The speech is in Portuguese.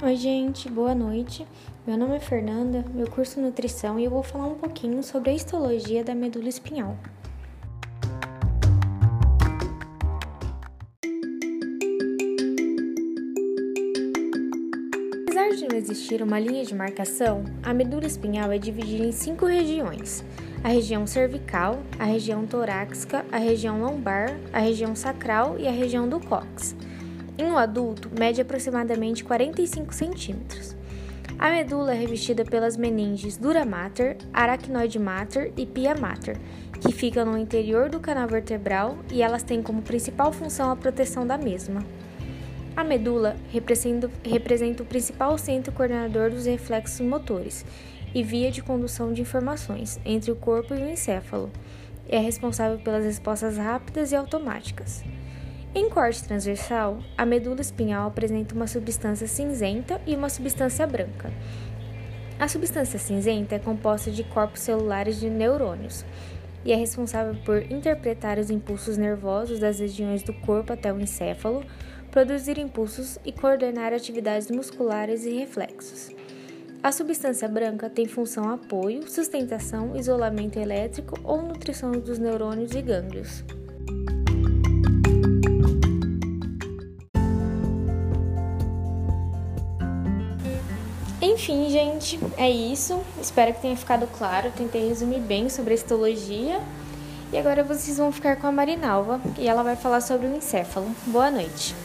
Oi, gente, boa noite. Meu nome é Fernanda, meu curso Nutrição e eu vou falar um pouquinho sobre a histologia da medula espinhal. Apesar de não existir uma linha de marcação, a medula espinhal é dividida em cinco regiões: a região cervical, a região torácica, a região lombar, a região sacral e a região do cóccix. Em um adulto, mede aproximadamente 45 centímetros. A medula é revestida pelas meninges dura mater, aracnoide mater e pia mater, que ficam no interior do canal vertebral e elas têm como principal função a proteção da mesma. A medula representa, o principal centro coordenador dos reflexos motores e via de condução de informações entre o corpo e o encéfalo. É responsável pelas respostas rápidas e automáticas. Em corte transversal, a medula espinhal apresenta uma substância cinzenta e uma substância branca. A substância cinzenta é composta de corpos celulares de neurônios e é responsável por interpretar os impulsos nervosos das regiões do corpo até o encéfalo, produzir impulsos e coordenar atividades musculares e reflexos. A substância branca tem função apoio, sustentação, isolamento elétrico ou nutrição dos neurônios e gânglios. Enfim, gente, é isso. Espero que tenha ficado claro. Tentei resumir bem sobre a histologia. E agora vocês vão ficar com a Marinalva e ela vai falar sobre o encéfalo. Boa noite.